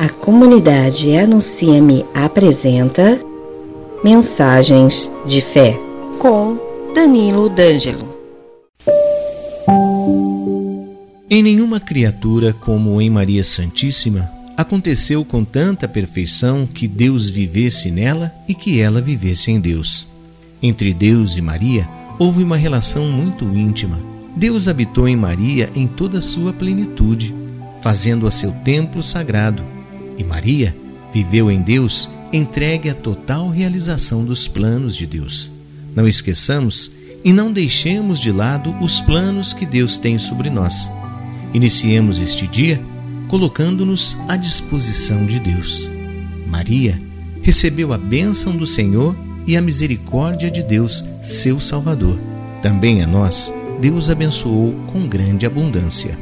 A comunidade Anuncia-me apresenta Mensagens de Fé com Danilo D'Angelo. Em nenhuma criatura como em Maria Santíssima aconteceu com tanta perfeição que Deus vivesse nela e que ela vivesse em Deus. Entre Deus e Maria houve uma relação muito íntima. Deus habitou em Maria em toda a sua plenitude, fazendo-a seu templo sagrado e Maria viveu em Deus entregue à total realização dos planos de Deus. Não esqueçamos e não deixemos de lado os planos que Deus tem sobre nós. Iniciemos este dia colocando-nos à disposição de Deus. Maria recebeu a bênção do Senhor e a misericórdia de Deus, seu Salvador. Também a nós, Deus abençoou com grande abundância.